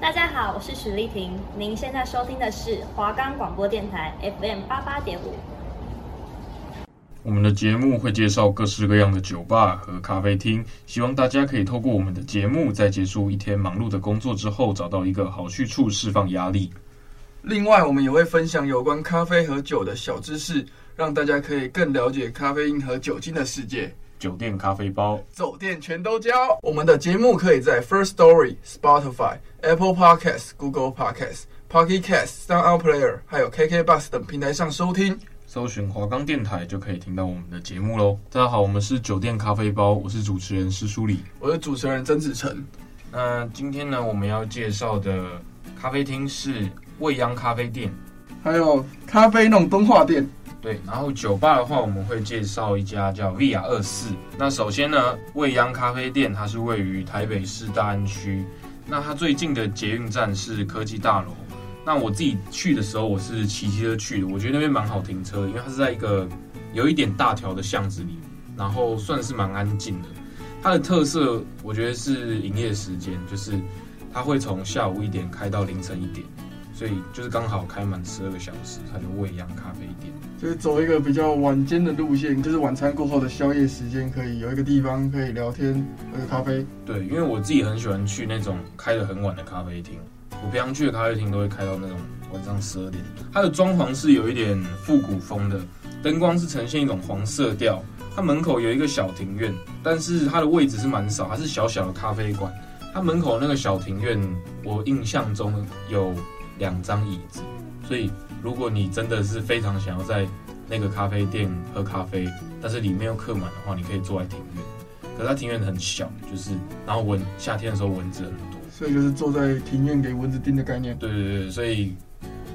大家好，我是许丽婷。您现在收听的是华冈广播电台 FM 八八点五。我们的节目会介绍各式各样的酒吧和咖啡厅，希望大家可以透过我们的节目，在结束一天忙碌的工作之后，找到一个好去处释放压力。另外，我们也会分享有关咖啡和酒的小知识，让大家可以更了解咖啡因和酒精的世界。酒店咖啡包，酒店全都教。我们的节目可以在 First Story、Spotify、Apple Podcasts、Google Podcasts、Pocket Casts、Sound Player，还有 KK Bus 等平台上收听。搜寻华冈电台就可以听到我们的节目喽。大家好，我们是酒店咖啡包，我是主持人施书礼，我是主持人曾子成。那今天呢，我们要介绍的咖啡厅是未央咖啡店，还有咖啡弄东华店。对，然后酒吧的话，我们会介绍一家叫 Via 二四。那首先呢，未央咖啡店它是位于台北市大安区，那它最近的捷运站是科技大楼。那我自己去的时候，我是骑机车去的，我觉得那边蛮好停车，因为它是在一个有一点大条的巷子里，然后算是蛮安静的。它的特色，我觉得是营业时间，就是它会从下午一点开到凌晨一点。所以就是刚好开满十二个小时，它的未央咖啡店，就是走一个比较晚间的路线，就是晚餐过后的宵夜时间，可以有一个地方可以聊天喝个咖啡。对，因为我自己很喜欢去那种开得很晚的咖啡厅，我平常去的咖啡厅都会开到那种晚上十二点。它的装潢是有一点复古风的，灯光是呈现一种黄色调。它门口有一个小庭院，但是它的位置是蛮少，它是小小的咖啡馆。它门口那个小庭院，我印象中有。两张椅子，所以如果你真的是非常想要在那个咖啡店喝咖啡，但是里面又客满的话，你可以坐在庭院。可是它庭院很小，就是然后蚊夏天的时候蚊子很多，所以就是坐在庭院给蚊子叮的概念。对对对，所以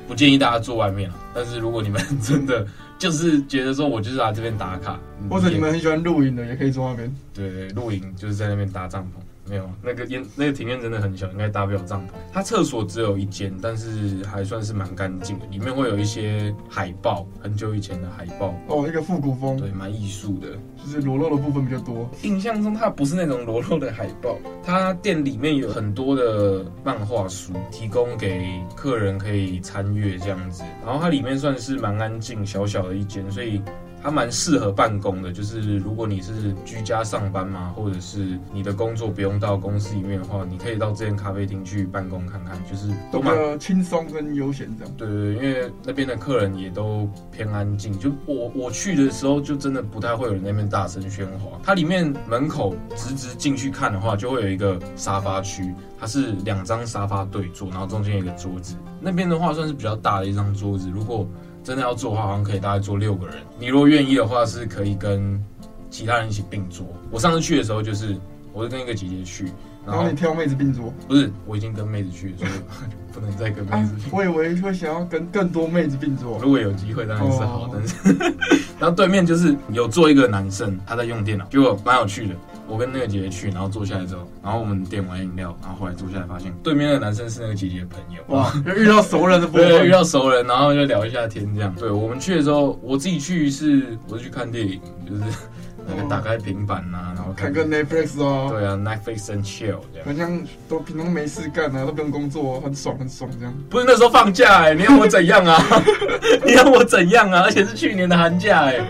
不建议大家坐外面啊。但是如果你们真的就是觉得说我就是来这边打卡，或者你们很喜欢露营的，也可以坐那边。对对，露营就是在那边搭帐篷。没有那个烟，那个庭院真的很小，应该搭不了帐篷。它厕所只有一间，但是还算是蛮干净的。里面会有一些海报，很久以前的海报。哦，一个复古风，对，蛮艺术的，就是裸露的部分比较多。印象中它不是那种裸露的海报，它店里面有很多的漫画书，提供给客人可以参阅这样子。然后它里面算是蛮安静，小小的一间，所以。它蛮适合办公的，就是如果你是居家上班嘛，或者是你的工作不用到公司里面的话，你可以到这间咖啡厅去办公看看，就是都蛮轻松跟悠闲这样。对对对，因为那边的客人也都偏安静，就我我去的时候就真的不太会有人那边大声喧哗。它里面门口直直进去看的话，就会有一个沙发区，它是两张沙发对坐，然后中间有一个桌子。那边的话算是比较大的一张桌子，如果真的要坐的话，好像可以大概坐六个人。你如果愿意的话，是可以跟其他人一起并坐。我上次去的时候，就是我是跟一个姐姐去，然后，你挑妹子并坐？不是，我已经跟妹子去了，所以不能再跟妹子去。啊，我以为会想要跟更多妹子并坐。如果有机会，当然是好，但是。然后对面就是有坐一个男生，他在用电脑，结果蛮有趣的。我跟那个姐姐去，然后坐下来之后，然后我们点完饮料，然后后来坐下来发现对面那个男生是那个姐姐的朋友，哇，遇到熟人的部分，对，遇到熟人，然后就聊一下天这样。对，我们去的时候，我自己去是我是去看电影，就是。那个打开平板呐、啊，然后看，看个 Netflix 哦。对啊，Netflix and chill 这样。好像都平常没事干啊，都不用工作，很爽很爽这样。不是那时候放假哎、欸，你要我怎样啊？你要我怎样啊？而且是去年的寒假哎、欸。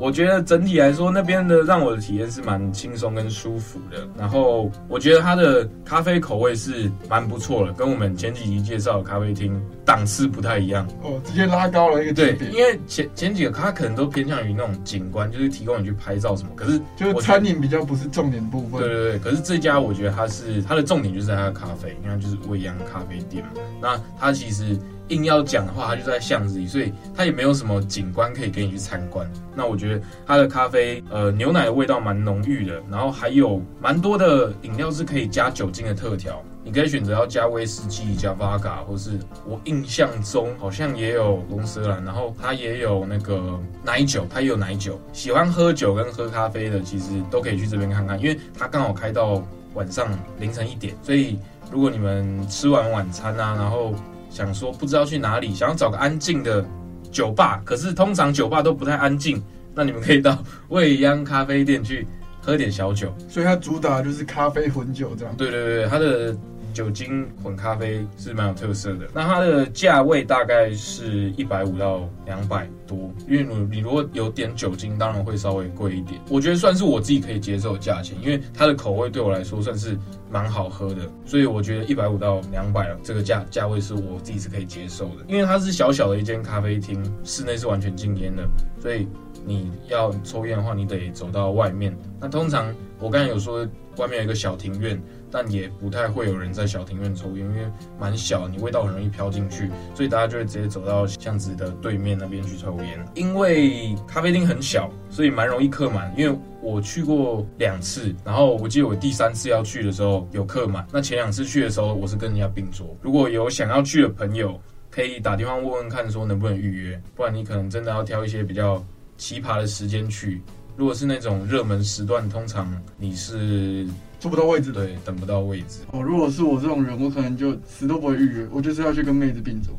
我觉得整体来说，那边的让我的体验是蛮轻松跟舒服的。然后我觉得它的咖啡口味是蛮不错的，跟我们前几集介绍的咖啡厅档次不太一样。哦，直接拉高了一个对，因为前前几个它可能都偏向于那种景观，就是提供你去拍照什么。可是就是餐饮比较不是重点部分。对对对，可是这家我觉得它是它的重点就是在它的咖啡，因为就是未央咖啡店嘛。那它其实硬要讲的话，它就在巷子里，所以它也没有什么景观可以给你去参观。那我觉得它的咖啡，呃，牛奶的味道蛮浓郁的，然后还有蛮多的饮料是可以加酒精的特调。你可以选择要加威士忌、加 Vodka，或是我印象中好像也有龙舌兰，然后它也有那个奶酒，它也有奶酒。喜欢喝酒跟喝咖啡的，其实都可以去这边看看，因为它刚好开到晚上凌晨一点。所以如果你们吃完晚餐啊，然后想说不知道去哪里，想要找个安静的酒吧，可是通常酒吧都不太安静，那你们可以到未央咖啡店去喝点小酒。所以它主打就是咖啡混酒这样。对对对，它的。酒精混咖啡是蛮有特色的。那它的价位大概是一百五到两百多，因为你你如果有点酒精，当然会稍微贵一点。我觉得算是我自己可以接受的价钱，因为它的口味对我来说算是蛮好喝的，所以我觉得一百五到两百这个价价位是我自己是可以接受的。因为它是小小的一间咖啡厅，室内是完全禁烟的，所以你要抽烟的话，你得走到外面。那通常我刚才有说外面有一个小庭院。但也不太会有人在小庭院抽烟，因为蛮小，你味道很容易飘进去，所以大家就会直接走到巷子的对面那边去抽烟。因为咖啡厅很小，所以蛮容易客满。因为我去过两次，然后我记得我第三次要去的时候有客满。那前两次去的时候，我是跟人家并桌。如果有想要去的朋友，可以打电话问问看，说能不能预约，不然你可能真的要挑一些比较奇葩的时间去。如果是那种热门时段，通常你是坐不到位置，对，等不到位置。哦，如果是我这种人，我可能就死都不会预约，我就是要去跟妹子并坐。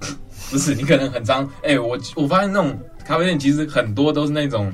不是，你可能很脏。哎、欸，我我发现那种咖啡店其实很多都是那种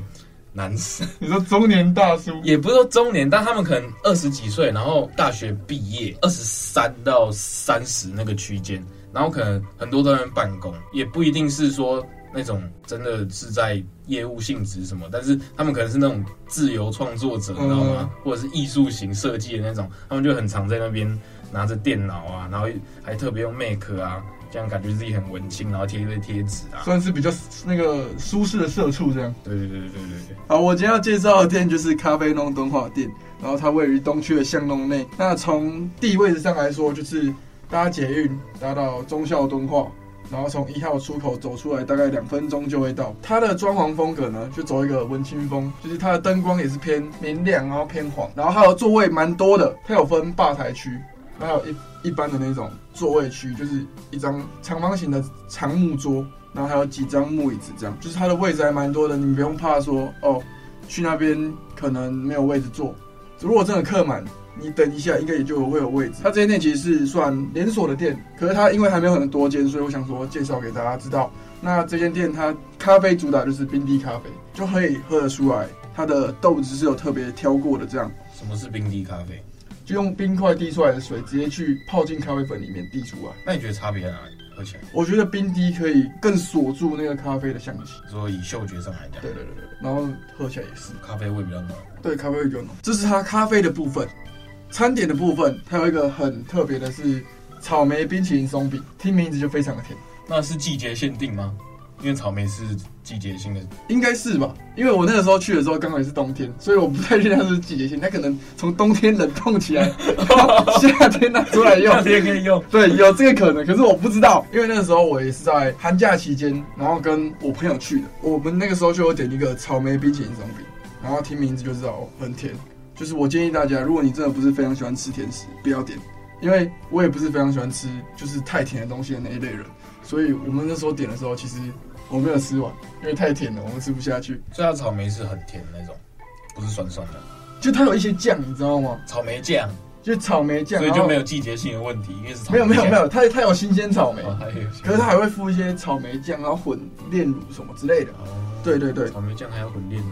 男生，你说中年大叔，也不是说中年，但他们可能二十几岁，然后大学毕业，二十三到三十那个区间，然后可能很多都在办公，也不一定是说。那种真的是在业务性质什么，但是他们可能是那种自由创作者，你知道吗？或者是艺术型设计的那种，他们就很常在那边拿着电脑啊，然后还特别用 Mac 啊，这样感觉自己很文青，然后贴一堆贴纸啊，算是比较那个舒适的社畜这样。对对对对对对。好，我今天要介绍的店就是咖啡弄敦化店，然后它位于东区的巷弄内。那从地理位置上来说，就是搭捷运搭到忠孝敦化。然后从一号出口走出来，大概两分钟就会到。它的装潢风格呢，就走一个文青风，就是它的灯光也是偏明亮，然后偏黄。然后它的座位蛮多的，它有分吧台区，还有一一般的那种座位区，就是一张长方形的长木桌，然后还有几张木椅子，这样就是它的位置还蛮多的，你不用怕说哦，去那边可能没有位置坐。如果真的客满。你等一下，应该也就会有位置。它这间店其实是算连锁的店，可是它因为还没有很多间，所以我想说介绍给大家知道。那这间店它咖啡主打就是冰滴咖啡，就可以喝得出来，它的豆子是有特别挑过的。这样，什么是冰滴咖啡？就用冰块滴出来的水直接去泡进咖啡粉里面滴出来。那你觉得差别在哪里？喝起来？我觉得冰滴可以更锁住那个咖啡的香气。所以以嗅觉上来讲，对对对对，然后喝起来也是咖啡味比较浓。对，咖啡味比较浓。这是它咖啡的部分。餐点的部分，它有一个很特别的是草莓冰淇淋松饼，听名字就非常的甜。那是季节限定吗？因为草莓是季节性的，应该是吧？因为我那个时候去的时候刚好也是冬天，所以我不太确定它是季节性。它可能从冬天冷冻起来，夏天拿出来用，夏天可以用。对，有这个可能，可是我不知道，因为那个时候我也是在寒假期间，然后跟我朋友去的。我们那个时候就有点一个草莓冰淇淋松饼，然后听名字就知道很甜。就是我建议大家，如果你真的不是非常喜欢吃甜食，不要点，因为我也不是非常喜欢吃就是太甜的东西的那一类人，所以我们那时候点的时候，其实我没有吃完，因为太甜了，我们吃不下去。所以它草莓是很甜的那种，不是酸酸的，就它有一些酱，你知道吗？草莓酱，就草莓酱，所以就没有季节性的问题，因为是草莓。没有没有没有，它它有新鲜草莓，哦、还有可是它还会附一些草莓酱，然后混炼乳什么之类的。哦，对对对，草莓酱还要混炼乳。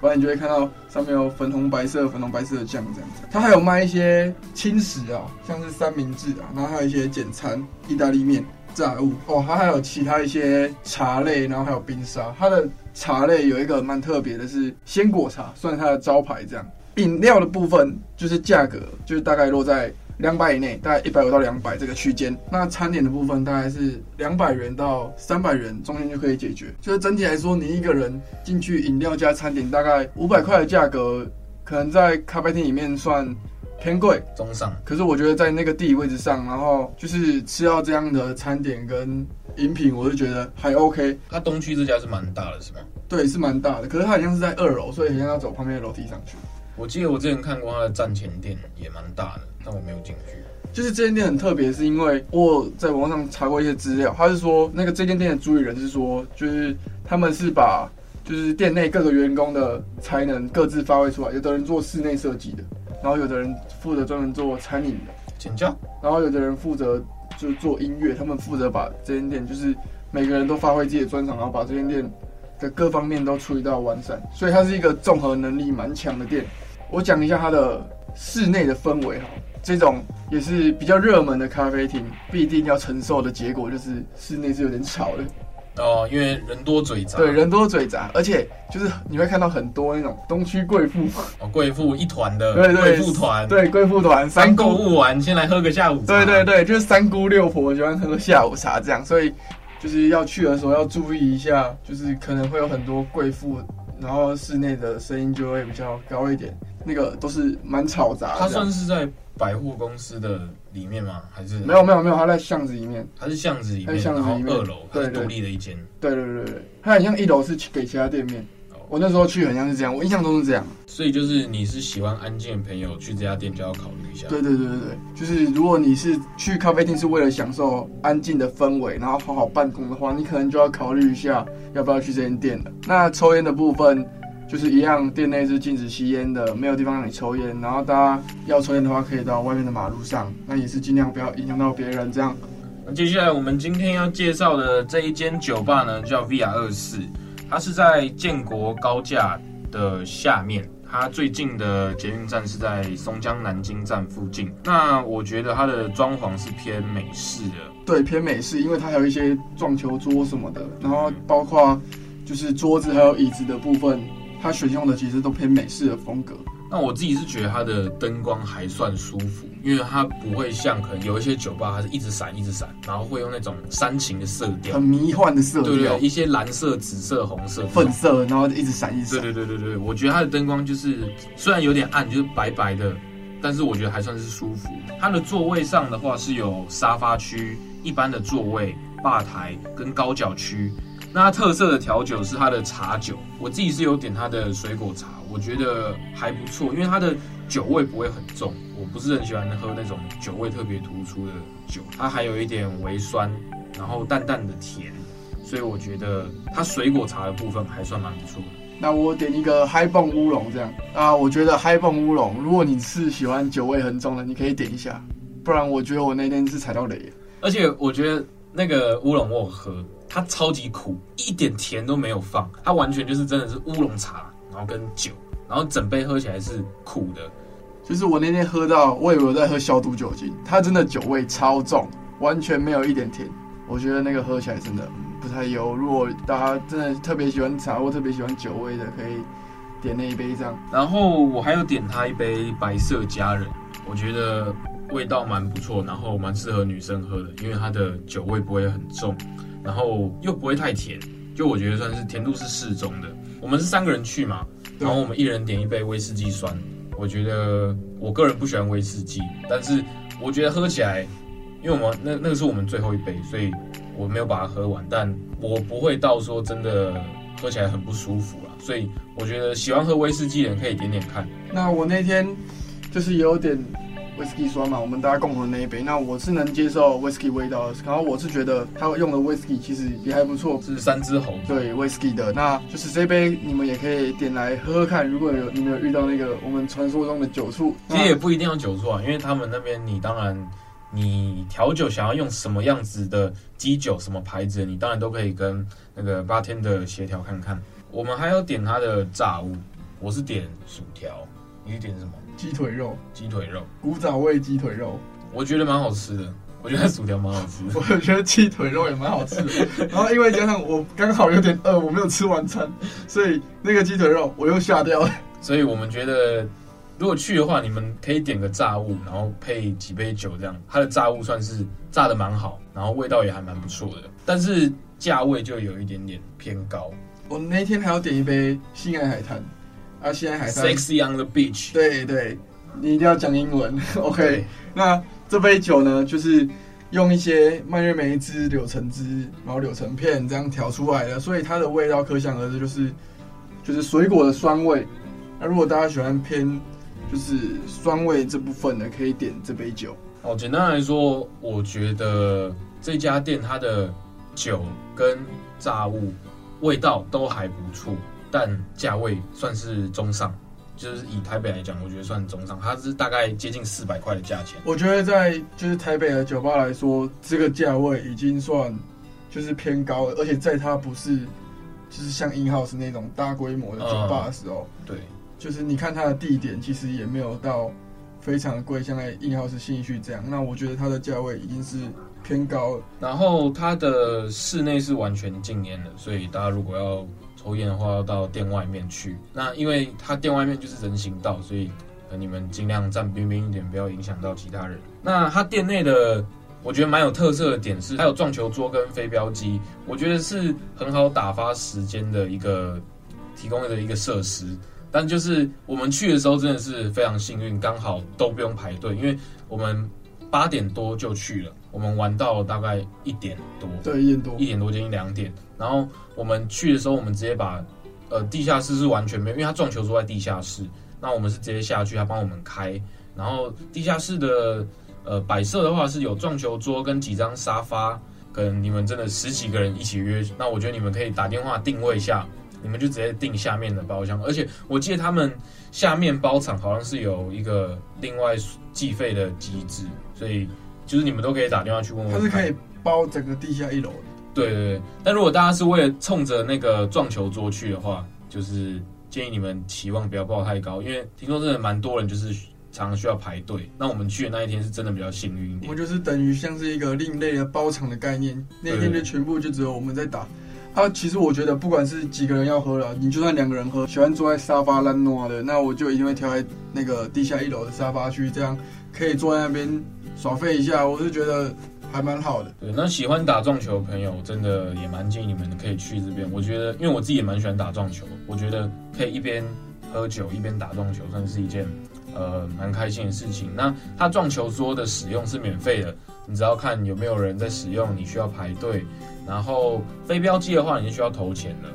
不然你就会看到上面有粉红白色、粉红白色的酱这样子。它还有卖一些轻食啊，像是三明治啊，然后还有一些简餐、意大利面、炸物哦。它还有其他一些茶类，然后还有冰沙。它的茶类有一个蛮特别的，是鲜果茶，算它的招牌这样。饮料的部分就是价格，就是大概落在。两百以内，大概一百五到两百这个区间。那餐点的部分大概是两百元到三百元中间就可以解决。就是整体来说，你一个人进去饮料加餐点，大概五百块的价格，可能在咖啡厅里面算偏贵，中上。可是我觉得在那个地理位置上，然后就是吃到这样的餐点跟饮品，我就觉得还 OK。它东区这家是蛮大的，是吗？对，是蛮大的。可是它好像是在二楼，所以好像要走旁边的楼梯上去。我记得我之前看过他的站前店，也蛮大的。但我没有进去。就是这间店很特别，是因为我在网上查过一些资料，他是说那个这间店的主理人是说，就是他们是把就是店内各个员工的才能各自发挥出来，有的人做室内设计的，然后有的人负责专门做餐饮的，请教，然后有的人负责就是做音乐，他们负责把这间店就是每个人都发挥自己的专长，然后把这间店的各方面都处理到完善，所以它是一个综合能力蛮强的店。我讲一下它的。室内的氛围哈，这种也是比较热门的咖啡厅，必定要承受的结果就是室内是有点吵的。哦，因为人多嘴杂。对，人多嘴杂，而且就是你会看到很多那种东区贵妇，哦，贵妇一团的，对对，贵妇团，对，贵妇团，三购物完先来喝个下午茶。对对对，就是三姑六婆喜欢喝个下午茶这样，所以就是要去的时候要注意一下，就是可能会有很多贵妇，然后室内的声音就会比较高一点，那个都是蛮嘈杂。它算是在百货公司的里面吗？还是没有没有没有，它在巷子里面。它是巷子里面，在巷子里面，二楼对独立的一间。对对对对，它很像一楼是给其他店面。我那时候去很像是这样，我印象中是这样。所以就是你是喜欢安静的朋友去这家店就要考虑一下。对对对对对，就是如果你是去咖啡厅是为了享受安静的氛围，然后好好办公的话，你可能就要考虑一下要不要去这间店了。那抽烟的部分。就是一样，店内是禁止吸烟的，没有地方让你抽烟。然后大家要抽烟的话，可以到外面的马路上，那也是尽量不要影响到别人。这样。那接下来我们今天要介绍的这一间酒吧呢，叫 VR 二四，它是在建国高架的下面，它最近的捷运站是在松江南京站附近。那我觉得它的装潢是偏美式的，对，偏美式，因为它还有一些撞球桌什么的，然后包括就是桌子还有椅子的部分。它选用的其实都偏美式的风格。那我自己是觉得它的灯光还算舒服，因为它不会像可能有一些酒吧，它是一直闪一直闪，然后会用那种煽情的色调，很迷幻的色调，对，对对，一些蓝色、紫色、红色、粉色，然后一直闪一直闪。对对对对对，我觉得它的灯光就是虽然有点暗，就是白白的，但是我觉得还算是舒服。它的座位上的话是有沙发区、一般的座位、吧台跟高脚区。那它特色的调酒是它的茶酒，我自己是有点它的水果茶，我觉得还不错，因为它的酒味不会很重，我不是很喜欢喝那种酒味特别突出的酒，它还有一点微酸，然后淡淡的甜，所以我觉得它水果茶的部分还算蛮不错的。那我点一个嗨蹦乌龙这样啊，我觉得嗨蹦乌龙，如果你是喜欢酒味很重的，你可以点一下，不然我觉得我那天是踩到雷了。而且我觉得那个乌龙我有喝。它超级苦，一点甜都没有放，它完全就是真的是乌龙茶，然后跟酒，然后整杯喝起来是苦的。就是我那天喝到，我以为我在喝消毒酒精，它真的酒味超重，完全没有一点甜。我觉得那个喝起来真的不太优。如果大家真的特别喜欢茶或特别喜欢酒味的，可以点那一杯这样。然后我还有点它一杯白色佳人，我觉得味道蛮不错，然后蛮适合女生喝的，因为它的酒味不会很重。然后又不会太甜，就我觉得算是甜度是适中的。我们是三个人去嘛，然后我们一人点一杯威士忌酸。我觉得我个人不喜欢威士忌，但是我觉得喝起来，因为我们那那个是我们最后一杯，所以我没有把它喝完。但我不会到说真的喝起来很不舒服啦，所以我觉得喜欢喝威士忌的人可以点点看。那我那天就是有点。威士忌酸嘛，我们大家共同的那一杯，那我是能接受威士忌味道的。然后我是觉得他用的威士忌其实也还不错，是三只红，对威士忌的。那就是这杯你们也可以点来喝喝看。如果有你们有遇到那个我们传说中的酒醋，其实也不一定要酒醋啊，因为他们那边你当然你调酒想要用什么样子的基酒，什么牌子，你当然都可以跟那个 bartender 协调看看。我们还要点他的炸物，我是点薯条，你是点什么？鸡腿肉，鸡腿肉，古早味鸡腿肉，我觉得蛮好吃的。我觉得薯条蛮好吃的，我觉得鸡腿肉也蛮好吃的。然后因为加上我刚好有点饿，我没有吃晚餐，所以那个鸡腿肉我又下掉了。所以我们觉得，如果去的话，你们可以点个炸物，然后配几杯酒这样。它的炸物算是炸的蛮好，然后味道也还蛮不错的，但是价位就有一点点偏高。我那天还要点一杯性爱海滩。啊，现在还在 Sexy on the beach。对对，你一定要讲英文。OK，那这杯酒呢，就是用一些蔓越莓汁、柳橙汁，然后柳橙片这样调出来的，所以它的味道可想而知，就是就是水果的酸味。那如果大家喜欢偏就是酸味这部分的，可以点这杯酒。哦，简单来说，我觉得这家店它的酒跟炸物味道都还不错。但价位算是中上，就是以台北来讲，我觉得算中上，它是大概接近四百块的价钱。我觉得在就是台北的酒吧来说，这个价位已经算就是偏高了，而且在它不是就是像 in house 那种大规模的酒吧的时候，嗯、对，就是你看它的地点其实也没有到非常的贵，像在一号是信义区这样，那我觉得它的价位已经是偏高了。然后它的室内是完全禁烟的，所以大家如果要抽烟的话，要到店外面去。那因为它店外面就是人行道，所以你们尽量站边边一点，不要影响到其他人。那它店内的我觉得蛮有特色的点是，还有撞球桌跟飞镖机，我觉得是很好打发时间的一个提供的一个设施。但就是我们去的时候真的是非常幸运，刚好都不用排队，因为我们八点多就去了，我们玩到大概一点多，对，一点多，一点多接近两点。然后我们去的时候，我们直接把呃地下室是完全没有，因为他撞球桌在地下室，那我们是直接下去，他帮我们开。然后地下室的呃摆设的话是有撞球桌跟几张沙发，跟你们真的十几个人一起约，那我觉得你们可以打电话定位一下。你们就直接订下面的包厢，而且我记得他们下面包场好像是有一个另外计费的机制，所以就是你们都可以打电话去问问。它是可以包整个地下一楼的。对对对，但如果大家是为了冲着那个撞球桌去的话，就是建议你们期望不要报太高，因为听说真的蛮多人就是常常需要排队。那我们去的那一天是真的比较幸运一点。我就是等于像是一个另类的包场的概念，那天就全部就只有我们在打。啊，其实我觉得不管是几个人要喝了，你就算两个人喝，喜欢坐在沙发烂挪的，那我就一定会挑在那个地下一楼的沙发区，这样可以坐在那边耍废一下，我是觉得还蛮好的。对，那喜欢打撞球的朋友，真的也蛮建议你们可以去这边。我觉得，因为我自己也蛮喜欢打撞球，我觉得可以一边喝酒一边打撞球，算是一件呃蛮开心的事情。那它撞球桌的使用是免费的，你只要看有没有人在使用，你需要排队。然后飞镖机的话，你是需要投钱的。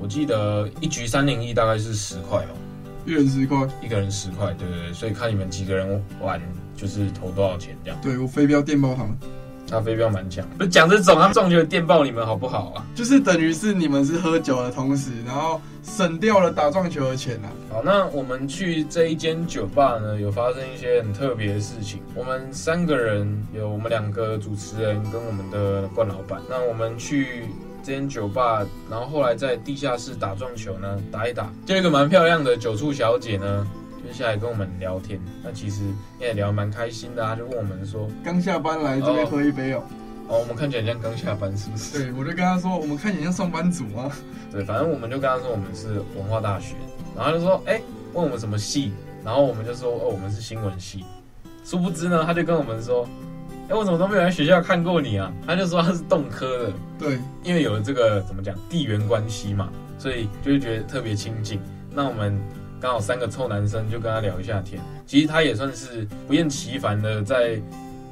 我记得一局三零一大概是十块哦，一人十块，一个人十块，对对对。所以看你们几个人玩，就是投多少钱这样。对，我飞镖电报他们，他飞镖蛮强。不是讲这种，他撞球电爆你们好不好啊？就是等于是你们是喝酒的同时，然后省掉了打撞球的钱啊。好，那我们去这一间酒吧呢，有发生一些很特别的事情。我们三个人，有我们两个主持人跟我们的冠老板。那我们去这间酒吧，然后后来在地下室打撞球呢，打一打，就一个蛮漂亮的酒醋小姐呢，就下来跟我们聊天。那其实也聊蛮开心的啊，就问我们说，刚下班来这边喝一杯哦。哦，我们看起来像刚下班，是不是？对，我就跟他说，我们看起来像上班族啊？对，反正我们就跟他说，我们是文化大学。然后他就说，哎、欸，问我们什么系，然后我们就说，哦，我们是新闻系。殊不知呢，他就跟我们说，哎、欸，我怎么都没有在学校看过你啊？他就说他是动科的，对，因为有了这个怎么讲地缘关系嘛，所以就会觉得特别亲近。那我们刚好三个臭男生就跟他聊一下天。其实他也算是不厌其烦的在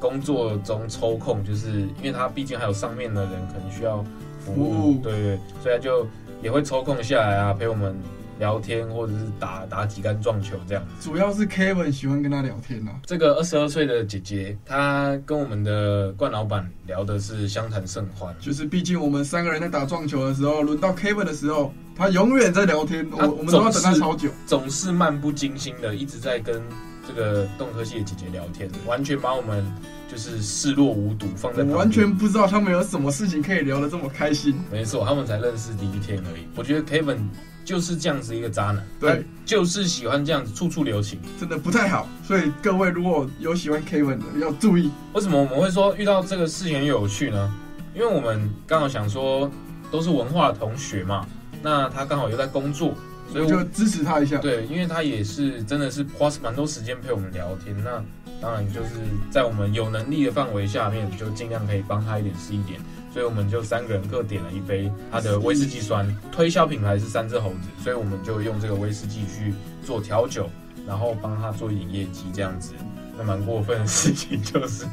工作中抽空，就是因为他毕竟还有上面的人可能需要服务，服务对，对对，所以他就也会抽空下来啊，陪我们。聊天或者是打打几杆撞球这样，主要是 Kevin 喜欢跟他聊天呐、啊。这个二十二岁的姐姐，她跟我们的冠老板聊的是相谈甚欢。就是毕竟我们三个人在打撞球的时候，轮到 Kevin 的时候，他永远在聊天，我我们都要等他超久，总是漫不经心的一直在跟这个动科系的姐姐聊天，完全把我们就是视若无睹，放在我。完全不知道他们有什么事情可以聊得这么开心。没错，他们才认识第一天而已。我觉得 Kevin。就是这样子一个渣男，对，就是喜欢这样子处处留情，真的不太好。所以各位如果有喜欢 Kevin 的，要注意。为什么我们会说遇到这个事情很有趣呢？因为我们刚好想说都是文化的同学嘛，那他刚好又在工作，所以我就支持他一下。对，因为他也是真的是花蛮多时间陪我们聊天，那当然就是在我们有能力的范围下面，就尽量可以帮他一点是一点。所以我们就三个人各点了一杯他的威士忌酸，推销品牌是三只猴子，所以我们就用这个威士忌去做调酒，然后帮他做一点业绩，这样子。那蛮过分的事情就是，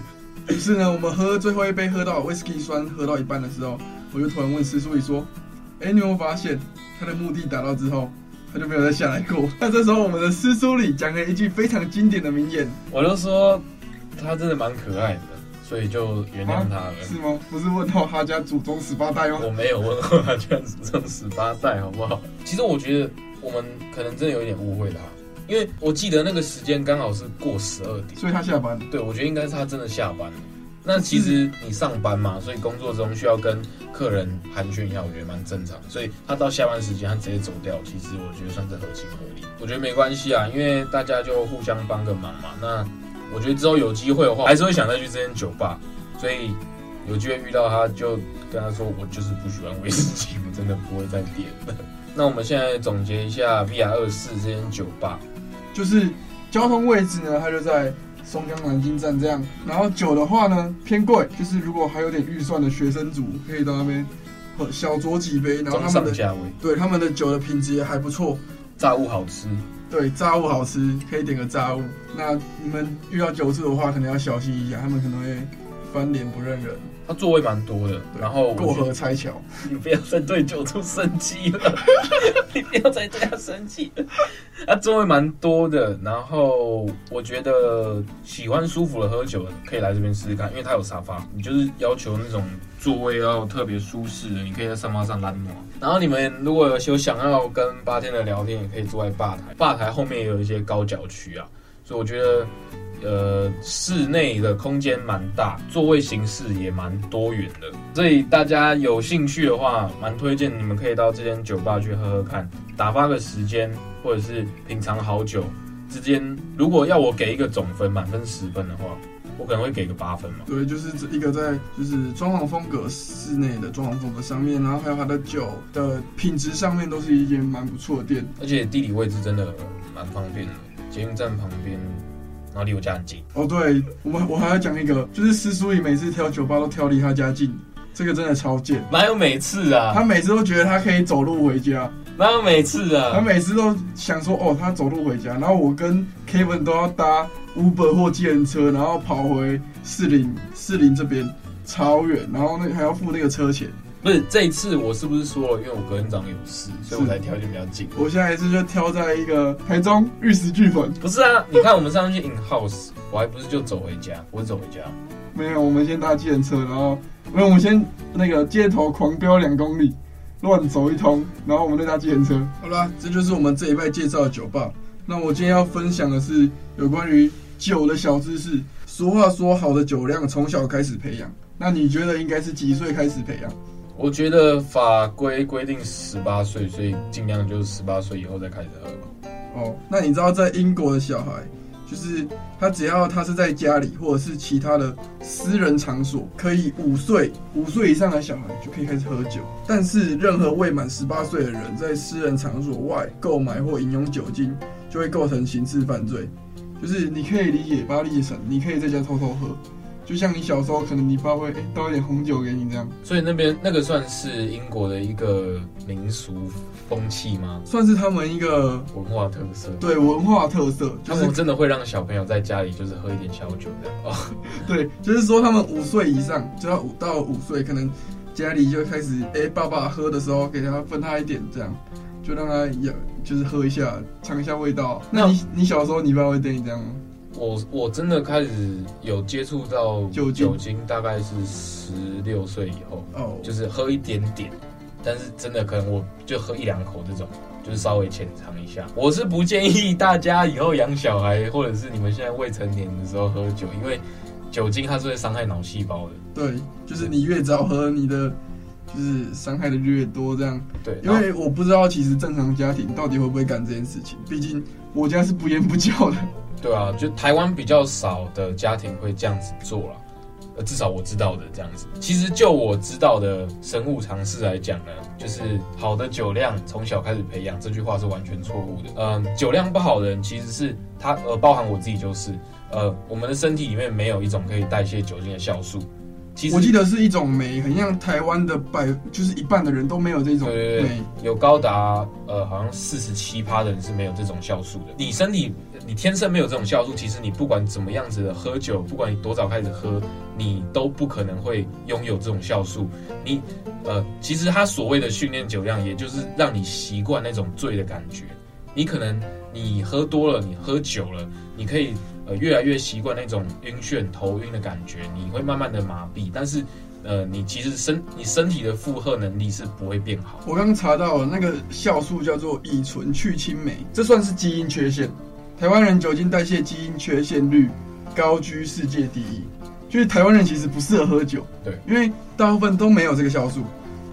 于 是呢，我们喝最后一杯喝到威士忌酸喝到一半的时候，我就突然问师叔说：“哎、欸，你有没有发现他的目的达到之后，他就没有再下来过？”那这时候我们的师叔里讲了一句非常经典的名言，我就说他真的蛮可爱的。所以就原谅他了。啊，是吗？不是问候他家祖宗十八代吗？我没有问候他家祖宗十八代，好不好？其实我觉得我们可能真的有一点误会他，因为我记得那个时间刚好是过十二点，所以他下班。对，我觉得应该是他真的下班了。那其实你上班嘛，所以工作中需要跟客人寒暄一下，我觉得蛮正常。所以他到下班时间他直接走掉，其实我觉得算是合情合理。我觉得没关系啊，因为大家就互相帮个忙嘛。那我觉得之后有机会的话，还是会想再去这间酒吧。所以有机会遇到他，就跟他说，我就是不喜欢威士忌，我真的不会再点了。那我们现在总结一下 VR 二四这间酒吧，就是交通位置呢，它就在松江南京站这样。然后酒的话呢偏贵，就是如果还有点预算的学生族，可以到那边小酌几杯。然后他们的价位，对他们的酒的品质也还不错，炸物好吃。对，炸物好吃，可以点个炸物。那你们遇到酒醉的话，可能要小心一下，他们可能会翻脸不认人。他座位蛮多的，然后过河拆桥，你不要再对酒徒生气了，你不要再对他生气了。他座位蛮多的，然后我觉得喜欢舒服的喝酒的可以来这边试试看，因为他有沙发，你就是要求那种座位要特别舒适的，你可以在沙发上懒暖。然后你们如果有有想要跟八天的聊天，也可以坐在吧台，吧台后面也有一些高脚区啊，所以我觉得。呃，室内的空间蛮大，座位形式也蛮多元的，所以大家有兴趣的话，蛮推荐你们可以到这间酒吧去喝喝看，打发个时间，或者是品尝好酒之间，如果要我给一个总分，满分十分的话，我可能会给个八分嘛。对，就是这一个在就是装潢风格，室内的装潢风格上面，然后还有它的酒的品质上面，都是一间蛮不错的店，而且地理位置真的蛮方便的，捷运站旁边。然后离我家很近哦，对，我们我还要讲一个，就是师叔你每次挑酒吧都挑离他家近，这个真的超贱。哪有每次啊？他每次都觉得他可以走路回家。哪有每次啊？他每次都想说哦，他走路回家，然后我跟 Kevin 都要搭 Uber 或计程车，然后跑回士林士林这边超远，然后那还要付那个车钱。不是这一次，我是不是说了？因为我隔天早上有事，所以我才挑就比较近。我下一次就挑在一个台中玉石俱焚。不是啊，你看我们上次去 In House，我还不是就走回家，我走回家。没有，我们先搭计程车，然后没有，我们先那个街头狂飙两公里，乱走一通，然后我们再搭计程车。好啦，这就是我们这一拜介绍的酒吧。那我今天要分享的是有关于酒的小知识。俗话说，好的酒量从小开始培养。那你觉得应该是几岁开始培养？我觉得法规规定十八岁，所以尽量就是十八岁以后再开始喝吧。哦，那你知道在英国的小孩，就是他只要他是在家里或者是其他的私人场所，可以五岁五岁以上的小孩就可以开始喝酒。但是任何未满十八岁的人在私人场所外购买或饮用酒精，就会构成刑事犯罪。就是你可以理解，把它理解成你可以在家偷偷喝。就像你小时候，可能你爸会倒一点红酒给你这样，所以那边那个算是英国的一个民俗风气吗？算是他们一个文化特色。对，文化特色，就是、他们真的会让小朋友在家里就是喝一点小酒这样哦。对，就是说他们五岁以上，就要五到五岁，可能家里就开始哎、欸，爸爸喝的时候给他分他一点这样，就让他也就是喝一下，尝一下味道。那你你小时候你爸会对你这样吗？我我真的开始有接触到酒酒精，大概是十六岁以后，哦，就是喝一点点，但是真的可能我就喝一两口这种，就是稍微浅尝一下。我是不建议大家以后养小孩，或者是你们现在未成年的时候喝酒，因为酒精它是会伤害脑细胞的。对，就是你越早喝，你的就是伤害的越多，这样。对，因为我不知道其实正常家庭到底会不会干这件事情，毕竟我家是不言不教的。对啊，就台湾比较少的家庭会这样子做了，呃，至少我知道的这样子。其实就我知道的生物常识来讲呢，就是好的酒量从小开始培养，这句话是完全错误的。嗯、呃，酒量不好的人其实是他，呃，包含我自己就是，呃，我们的身体里面没有一种可以代谢酒精的酵素。其实我记得是一种酶，很像台湾的百，就是一半的人都没有这种酶。对对对，有高达呃，好像四十七趴的人是没有这种酵素的。你身体。你天生没有这种酵素，其实你不管怎么样子的喝酒，不管你多早开始喝，你都不可能会拥有这种酵素。你，呃，其实他所谓的训练酒量，也就是让你习惯那种醉的感觉。你可能你喝多了，你喝酒了，你可以呃越来越习惯那种晕眩、头晕的感觉，你会慢慢的麻痹。但是，呃，你其实身你身体的负荷能力是不会变好。我刚查到那个酵素叫做乙醇去青酶，这算是基因缺陷。台湾人酒精代谢基因缺陷率高居世界第一，就是台湾人其实不适合喝酒，对，因为大部分都没有这个酵素，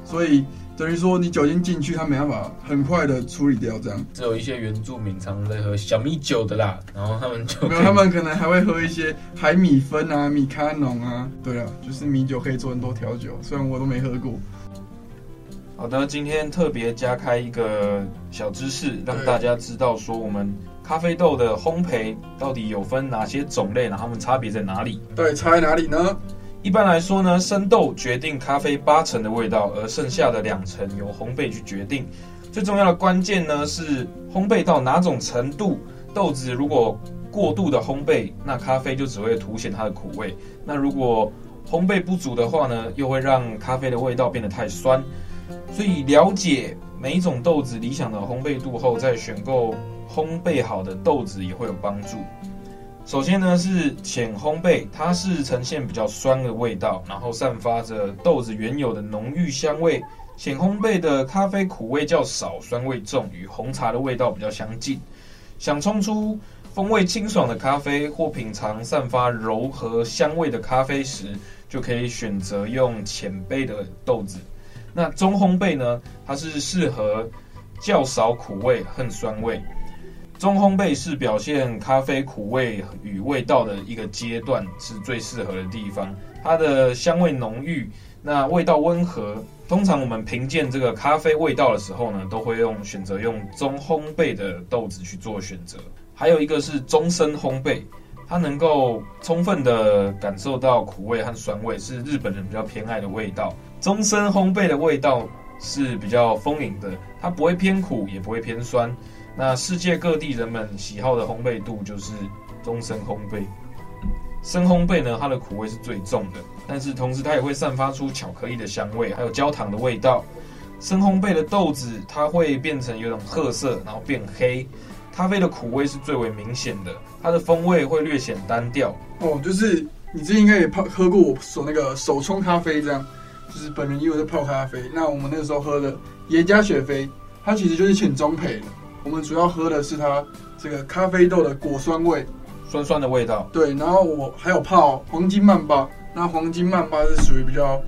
所以等于说你酒精进去，它没办法很快的处理掉，这样。只有一些原住民常在喝小米酒的啦，然后他们就没有，他们可能还会喝一些海米芬啊、米卡农啊，对啊，就是米酒可以做很多调酒，虽然我都没喝过。好的，今天特别加开一个小知识，让大家知道说我们咖啡豆的烘焙到底有分哪些种类，然后它们差别在哪里？对，差在哪里呢？一般来说呢，生豆决定咖啡八成的味道，而剩下的两成由烘焙去决定。最重要的关键呢是烘焙到哪种程度，豆子如果过度的烘焙，那咖啡就只会凸显它的苦味；那如果烘焙不足的话呢，又会让咖啡的味道变得太酸。所以了解每一种豆子理想的烘焙度后，再选购烘焙好的豆子也会有帮助。首先呢是浅烘焙，它是呈现比较酸的味道，然后散发着豆子原有的浓郁香味。浅烘焙的咖啡苦味较少，酸味重，与红茶的味道比较相近。想冲出风味清爽的咖啡，或品尝散发柔和香味的咖啡时，就可以选择用浅焙的豆子。那中烘焙呢？它是适合较少苦味和酸味。中烘焙是表现咖啡苦味与味道的一个阶段，是最适合的地方。它的香味浓郁，那味道温和。通常我们评鉴这个咖啡味道的时候呢，都会用选择用中烘焙的豆子去做选择。还有一个是中深烘焙，它能够充分的感受到苦味和酸味，是日本人比较偏爱的味道。中深烘焙的味道是比较丰盈的，它不会偏苦，也不会偏酸。那世界各地人们喜好的烘焙度就是中深烘焙。深烘焙呢，它的苦味是最重的，但是同时它也会散发出巧克力的香味，还有焦糖的味道。深烘焙的豆子它会变成有种褐色，然后变黑。咖啡的苦味是最为明显的，它的风味会略显单调。哦，就是你之前应该也泡喝过我手那个手冲咖啡这样。就是本人也有在泡咖啡，那我们那个时候喝的耶加雪菲，它其实就是浅中焙的。我们主要喝的是它这个咖啡豆的果酸味，酸酸的味道。对，然后我还有泡黄金曼巴，那黄金曼巴是属于比较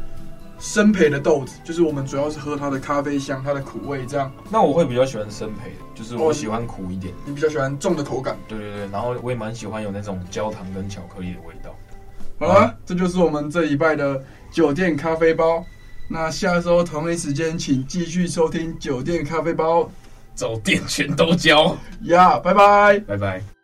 生培的豆子，就是我们主要是喝它的咖啡香，它的苦味这样。那我会比较喜欢生培的，就是我喜欢苦一点。你比较喜欢重的口感？对对对，然后我也蛮喜欢有那种焦糖跟巧克力的味道。好了，这就是我们这一拜的酒店咖啡包。那下周同一时间，请继续收听酒店咖啡包，走店全都交。呀，拜拜，拜拜。